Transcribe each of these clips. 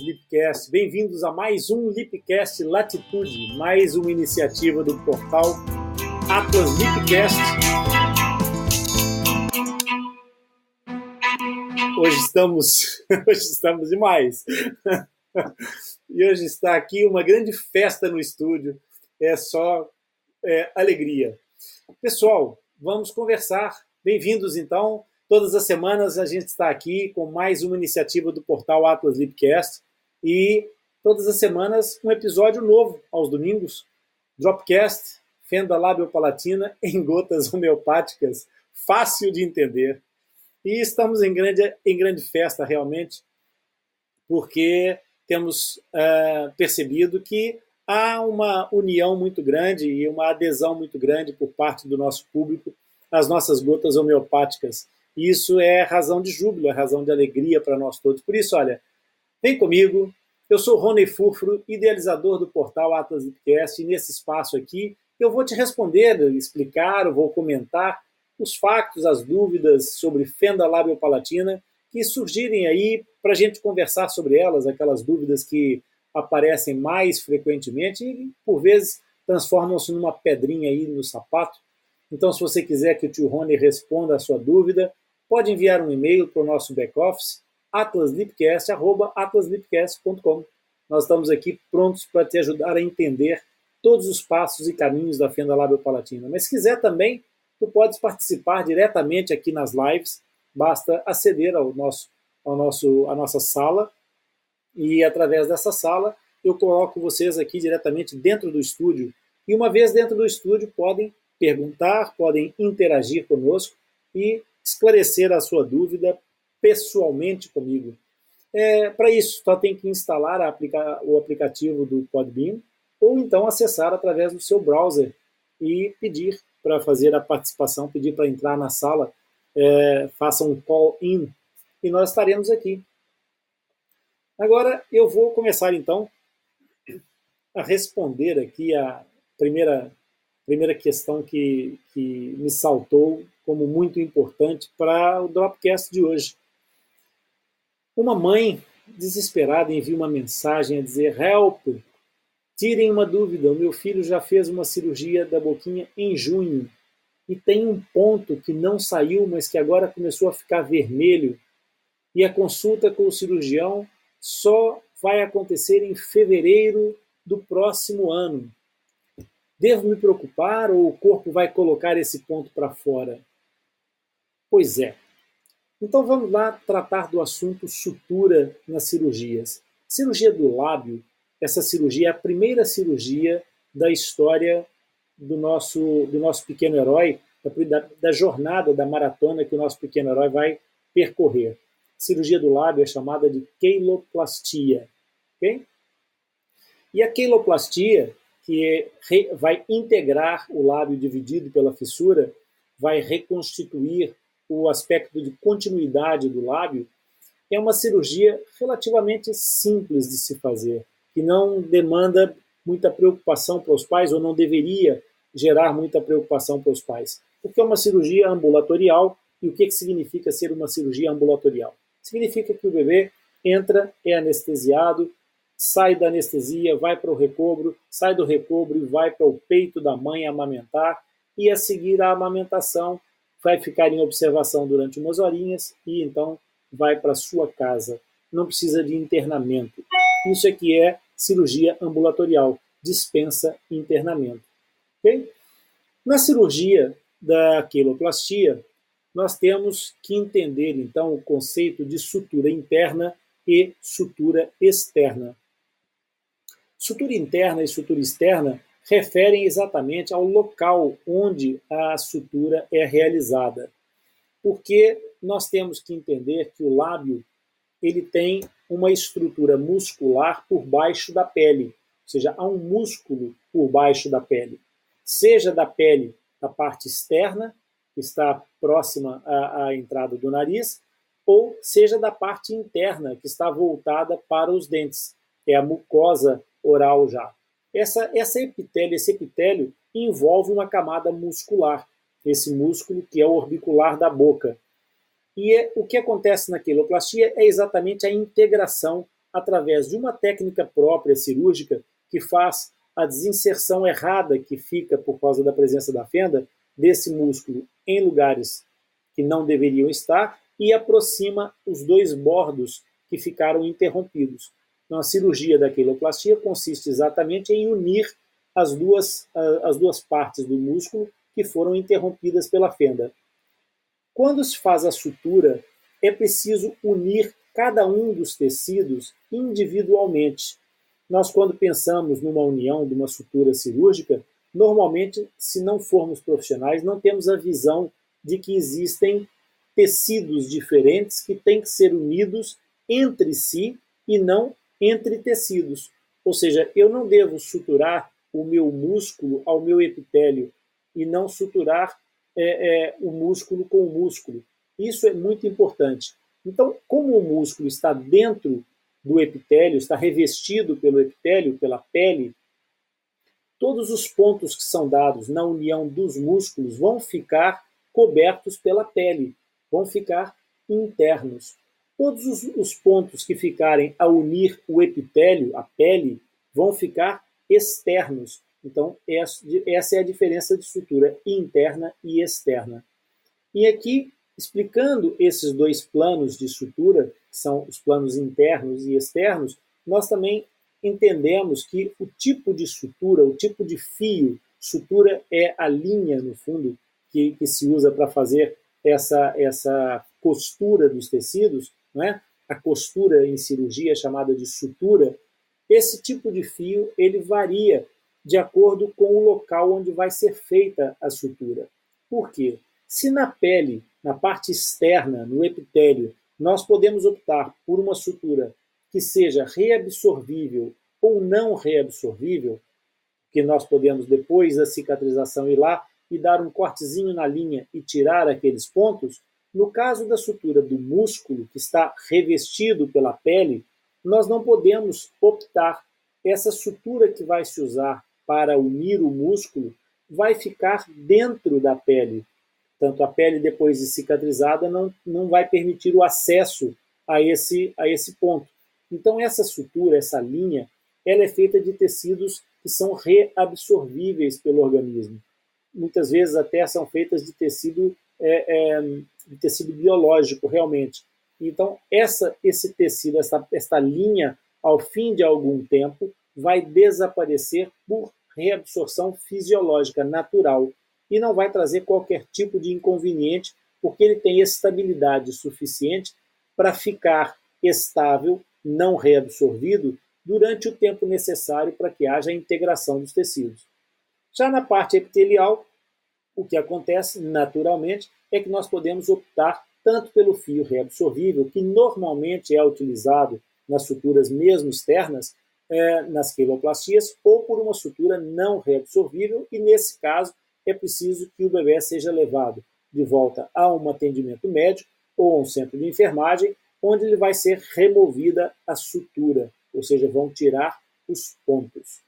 Lipcast, bem-vindos a mais um Lipcast Latitude, mais uma iniciativa do portal Atlas Lipcast. Hoje estamos, hoje estamos demais. E hoje está aqui uma grande festa no estúdio, é só é, alegria. Pessoal, vamos conversar. Bem-vindos, então. Todas as semanas a gente está aqui com mais uma iniciativa do portal Atlas Lipcast e todas as semanas um episódio novo aos domingos. Dropcast, fenda lábio-palatina em gotas homeopáticas, fácil de entender. E estamos em grande, em grande festa, realmente, porque temos uh, percebido que há uma união muito grande e uma adesão muito grande por parte do nosso público às nossas gotas homeopáticas. Isso é razão de júbilo, é razão de alegria para nós todos. Por isso, olha, vem comigo. Eu sou Rony Furfuro, idealizador do portal Atlas Podcast, e nesse espaço aqui eu vou te responder, explicar, vou comentar os factos, as dúvidas sobre fenda lábio-palatina que surgirem aí para a gente conversar sobre elas, aquelas dúvidas que aparecem mais frequentemente e, por vezes, transformam-se numa pedrinha aí no sapato. Então, se você quiser que o tio Rony responda a sua dúvida, pode enviar um e-mail para o nosso back-office, atlaslipcast.com. Nós estamos aqui prontos para te ajudar a entender todos os passos e caminhos da fenda lábio-palatina. Mas se quiser também, tu podes participar diretamente aqui nas lives, basta aceder ao nosso, ao nosso, à nossa sala e através dessa sala eu coloco vocês aqui diretamente dentro do estúdio. E uma vez dentro do estúdio, podem perguntar, podem interagir conosco e esclarecer a sua dúvida pessoalmente comigo. É, Para isso, só tem que instalar aplica o aplicativo do Podbean ou então acessar através do seu browser e pedir para fazer a participação, pedir para entrar na sala, é, faça um call-in e nós estaremos aqui Agora eu vou começar então a responder aqui a primeira, primeira questão que, que me saltou como muito importante para o Dropcast de hoje. Uma mãe desesperada envia uma mensagem a dizer: Help! Tirem uma dúvida, o meu filho já fez uma cirurgia da boquinha em junho e tem um ponto que não saiu, mas que agora começou a ficar vermelho. E a consulta com o cirurgião só vai acontecer em fevereiro do próximo ano. Devo me preocupar ou o corpo vai colocar esse ponto para fora? Pois é. Então vamos lá tratar do assunto sutura nas cirurgias. Cirurgia do lábio, essa cirurgia é a primeira cirurgia da história do nosso, do nosso pequeno herói, da, da jornada, da maratona que o nosso pequeno herói vai percorrer cirurgia do lábio é chamada de queiloplastia. Okay? E a queiloplastia, que é, vai integrar o lábio dividido pela fissura, vai reconstituir o aspecto de continuidade do lábio, é uma cirurgia relativamente simples de se fazer, que não demanda muita preocupação para os pais, ou não deveria gerar muita preocupação para os pais, porque é uma cirurgia ambulatorial. E o que, que significa ser uma cirurgia ambulatorial? significa que o bebê entra, é anestesiado, sai da anestesia, vai para o recobro, sai do recobro e vai para o peito da mãe amamentar, e a seguir a amamentação vai ficar em observação durante umas horinhas e então vai para sua casa. Não precisa de internamento. Isso aqui é cirurgia ambulatorial, dispensa internamento. Okay? Na cirurgia da queloplastia, nós temos que entender, então, o conceito de sutura interna e sutura externa. Sutura interna e sutura externa referem exatamente ao local onde a sutura é realizada. Porque nós temos que entender que o lábio ele tem uma estrutura muscular por baixo da pele, ou seja, há um músculo por baixo da pele, seja da pele da parte externa que está próxima à, à entrada do nariz, ou seja da parte interna, que está voltada para os dentes. É a mucosa oral já. Essa, essa epitélio, esse epitélio envolve uma camada muscular. esse músculo que é o orbicular da boca. E é, o que acontece na queloplastia é exatamente a integração através de uma técnica própria cirúrgica que faz a desinserção errada que fica por causa da presença da fenda desse músculo em lugares que não deveriam estar e aproxima os dois bordos que ficaram interrompidos. Então, a cirurgia da queloplastia consiste exatamente em unir as duas, as duas partes do músculo que foram interrompidas pela fenda. Quando se faz a sutura, é preciso unir cada um dos tecidos individualmente. Nós, quando pensamos numa união de uma sutura cirúrgica, normalmente, se não formos profissionais, não temos a visão de que existem tecidos diferentes que têm que ser unidos entre si e não entre tecidos. Ou seja, eu não devo suturar o meu músculo ao meu epitélio e não suturar é, é, o músculo com o músculo. Isso é muito importante. Então, como o músculo está dentro do epitélio, está revestido pelo epitélio, pela pele, todos os pontos que são dados na união dos músculos vão ficar cobertos pela pele, vão ficar internos. Todos os, os pontos que ficarem a unir o epitélio, a pele, vão ficar externos. Então, essa é a diferença de estrutura interna e externa. E aqui, explicando esses dois planos de sutura, que são os planos internos e externos, nós também entendemos que o tipo de sutura, o tipo de fio, sutura é a linha, no fundo, que, que se usa para fazer essa, essa costura dos tecidos, não é? a costura em cirurgia chamada de sutura, esse tipo de fio ele varia de acordo com o local onde vai ser feita a sutura. Por quê? Se na pele, na parte externa, no epitélio, nós podemos optar por uma sutura que seja reabsorvível ou não reabsorvível, que nós podemos depois da cicatrização ir lá e dar um cortezinho na linha e tirar aqueles pontos, no caso da sutura do músculo, que está revestido pela pele, nós não podemos optar. Essa sutura que vai se usar para unir o músculo vai ficar dentro da pele. Tanto a pele, depois de cicatrizada, não, não vai permitir o acesso a esse, a esse ponto. Então, essa sutura, essa linha, ela é feita de tecidos que são reabsorvíveis pelo organismo. Muitas vezes até são feitas de tecido, é, é, de tecido biológico, realmente. Então, essa, esse tecido, essa, essa linha, ao fim de algum tempo, vai desaparecer por reabsorção fisiológica natural e não vai trazer qualquer tipo de inconveniente, porque ele tem estabilidade suficiente para ficar estável, não reabsorvido, durante o tempo necessário para que haja a integração dos tecidos. Já na parte epitelial, o que acontece naturalmente é que nós podemos optar tanto pelo fio reabsorvível, que normalmente é utilizado nas suturas mesmo externas, é, nas queloplastias, ou por uma sutura não reabsorvível, e nesse caso é preciso que o bebê seja levado de volta a um atendimento médico ou a um centro de enfermagem, onde ele vai ser removida a sutura, ou seja, vão tirar os pontos.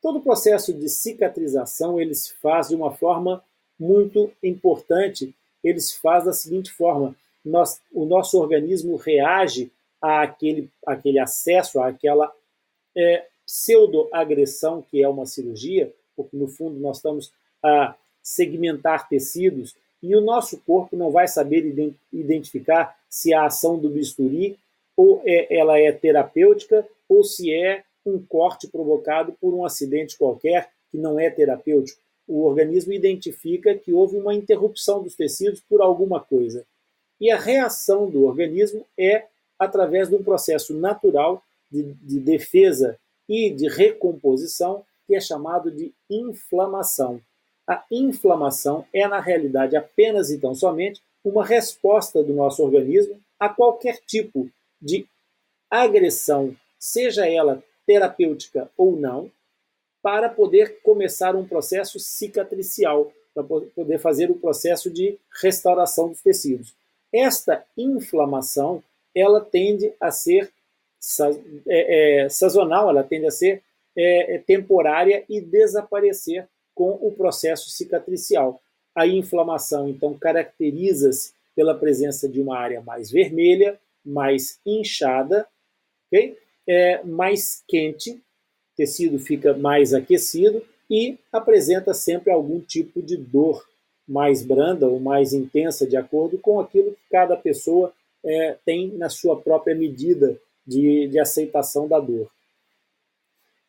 Todo o processo de cicatrização ele se faz de uma forma muito importante eles fazem da seguinte forma: nós, o nosso organismo reage àquele, àquele acesso, àquela é, pseudoagressão que é uma cirurgia, porque no fundo nós estamos a segmentar tecidos e o nosso corpo não vai saber identificar se a ação do bisturi ou é, ela é terapêutica ou se é um corte provocado por um acidente qualquer que não é terapêutico o organismo identifica que houve uma interrupção dos tecidos por alguma coisa. E a reação do organismo é através de um processo natural de, de defesa e de recomposição que é chamado de inflamação. A inflamação é, na realidade, apenas e tão somente uma resposta do nosso organismo a qualquer tipo de agressão, seja ela terapêutica ou não, para poder começar um processo cicatricial, para poder fazer o processo de restauração dos tecidos. Esta inflamação, ela tende a ser é, é, sazonal, ela tende a ser é, é, temporária e desaparecer com o processo cicatricial. A inflamação, então, caracteriza-se pela presença de uma área mais vermelha, mais inchada, okay? é, mais quente, tecido fica mais aquecido e apresenta sempre algum tipo de dor mais branda ou mais intensa, de acordo com aquilo que cada pessoa é, tem na sua própria medida de, de aceitação da dor.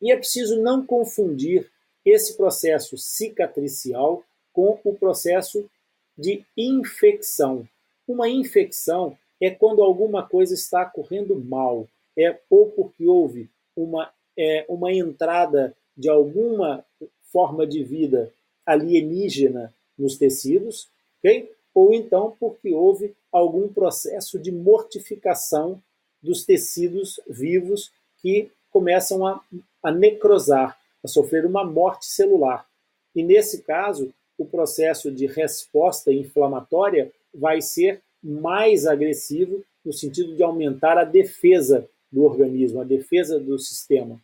E é preciso não confundir esse processo cicatricial com o processo de infecção. Uma infecção é quando alguma coisa está correndo mal, é ou porque houve uma, é, uma entrada de alguma forma de vida alienígena nos tecidos, ok? ou então porque houve algum processo de mortificação dos tecidos vivos que começam a, a necrosar, a sofrer uma morte celular. E nesse caso, o processo de resposta inflamatória vai ser mais agressivo no sentido de aumentar a defesa do organismo, a defesa do sistema.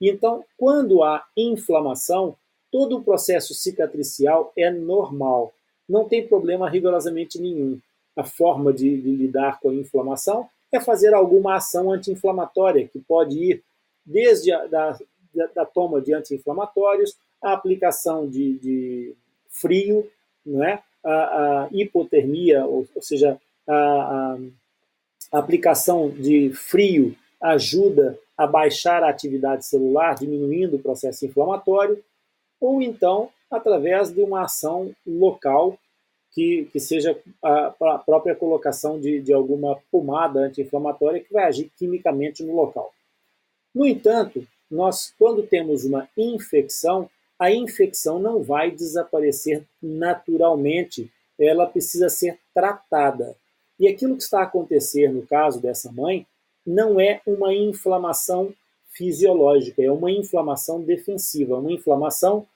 Então, quando há inflamação, todo o processo cicatricial é normal, não tem problema rigorosamente nenhum. A forma de, de lidar com a inflamação é fazer alguma ação anti-inflamatória, que pode ir desde a da, da, toma de anti-inflamatórios, a aplicação de, de frio, não é? a, a hipotermia, ou, ou seja, a, a aplicação de frio ajuda a baixar a atividade celular, diminuindo o processo inflamatório, ou então através de uma ação local que, que seja a, a própria colocação de, de alguma pomada anti-inflamatória que vai agir quimicamente no local. No entanto, nós, quando temos uma infecção, a infecção não vai desaparecer naturalmente, ela precisa ser tratada. E aquilo que está a acontecer no caso dessa mãe não é uma inflamação fisiológica, é uma inflamação defensiva, uma inflamação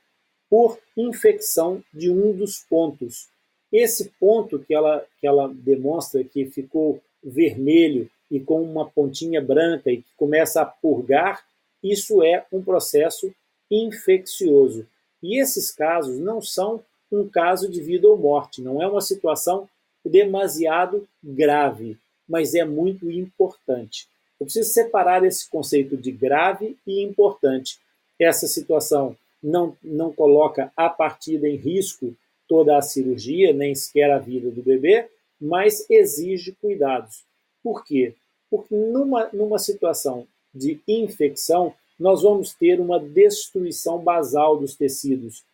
por infecção de um dos pontos. Esse ponto que ela, que ela demonstra que ficou vermelho e com uma pontinha branca e que começa a purgar, isso é um processo infeccioso. E esses casos não são um caso de vida ou morte, não é uma situação demasiado grave, mas é muito importante. Eu preciso separar esse conceito de grave e importante. Essa situação não, não coloca a partida em risco toda a cirurgia, nem sequer a vida do bebê, mas exige cuidados. Por quê? Porque numa, numa situação de infecção, nós vamos ter uma destruição basal dos tecidos.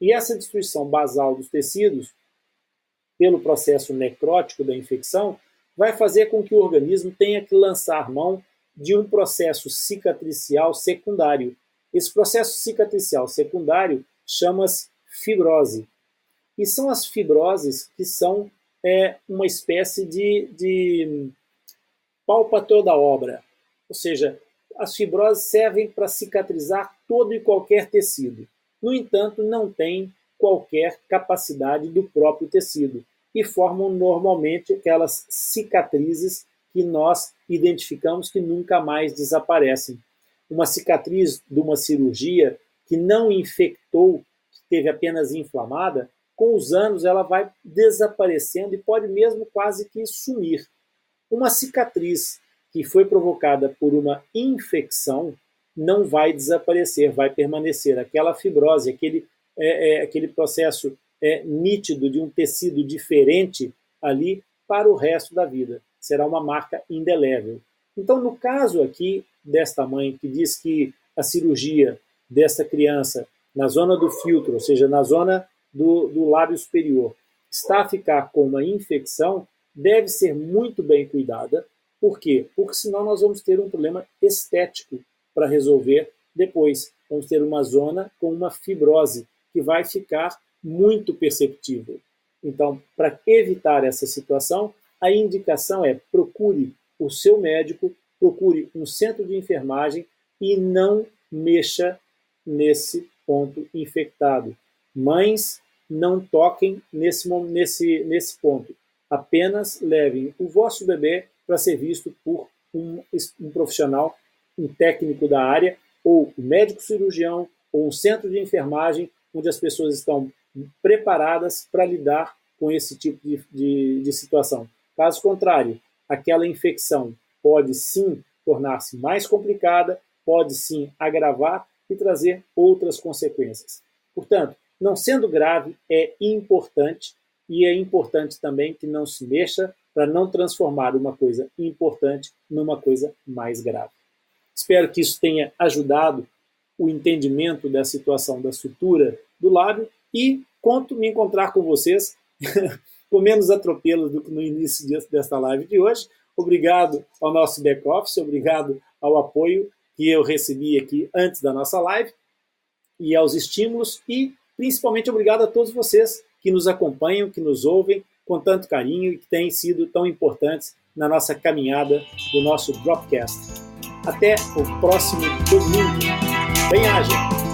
E essa destruição basal dos tecidos, pelo processo necrótico da infecção, vai fazer com que o organismo tenha que lançar mão de um processo cicatricial secundário. Esse processo cicatricial secundário chama-se fibrose. E são as fibroses que são é, uma espécie de, de palpator da obra. Ou seja, as fibroses servem para cicatrizar todo e qualquer tecido. No entanto, não têm qualquer capacidade do próprio tecido e formam normalmente aquelas cicatrizes que nós identificamos que nunca mais desaparecem. Uma cicatriz de uma cirurgia que não infectou, que teve apenas inflamada, com os anos ela vai desaparecendo e pode mesmo quase que sumir. Uma cicatriz que foi provocada por uma infecção não vai desaparecer, vai permanecer. Aquela fibrose, aquele, é, é, aquele processo é, nítido de um tecido diferente ali para o resto da vida. Será uma marca indelével. Então, no caso aqui desta mãe que diz que a cirurgia desta criança na zona do filtro, ou seja, na zona do, do lábio superior, está a ficar com uma infecção, deve ser muito bem cuidada. Por quê? Porque senão nós vamos ter um problema estético para resolver depois. Vamos ter uma zona com uma fibrose que vai ficar muito perceptível. Então, para evitar essa situação, a indicação é procure o seu médico, procure um centro de enfermagem e não mexa nesse ponto infectado. Mães, não toquem nesse, nesse, nesse ponto. Apenas levem o vosso bebê para ser visto por um, um profissional, um técnico da área, ou um médico cirurgião, ou um centro de enfermagem, onde as pessoas estão preparadas para lidar com esse tipo de, de, de situação. Caso contrário, aquela infecção pode sim tornar-se mais complicada, pode sim agravar e trazer outras consequências. Portanto, não sendo grave, é importante e é importante também que não se mexa para não transformar uma coisa importante numa coisa mais grave. Espero que isso tenha ajudado o entendimento da situação da sutura do lábio e conto me encontrar com vocês com menos atropelos do que no início desta live de hoje. Obrigado ao nosso back-office, obrigado ao apoio que eu recebi aqui antes da nossa live e aos estímulos e principalmente obrigado a todos vocês que nos acompanham, que nos ouvem com tanto carinho e que têm sido tão importantes na nossa caminhada do nosso Dropcast. Até o próximo domingo. Bem-aja!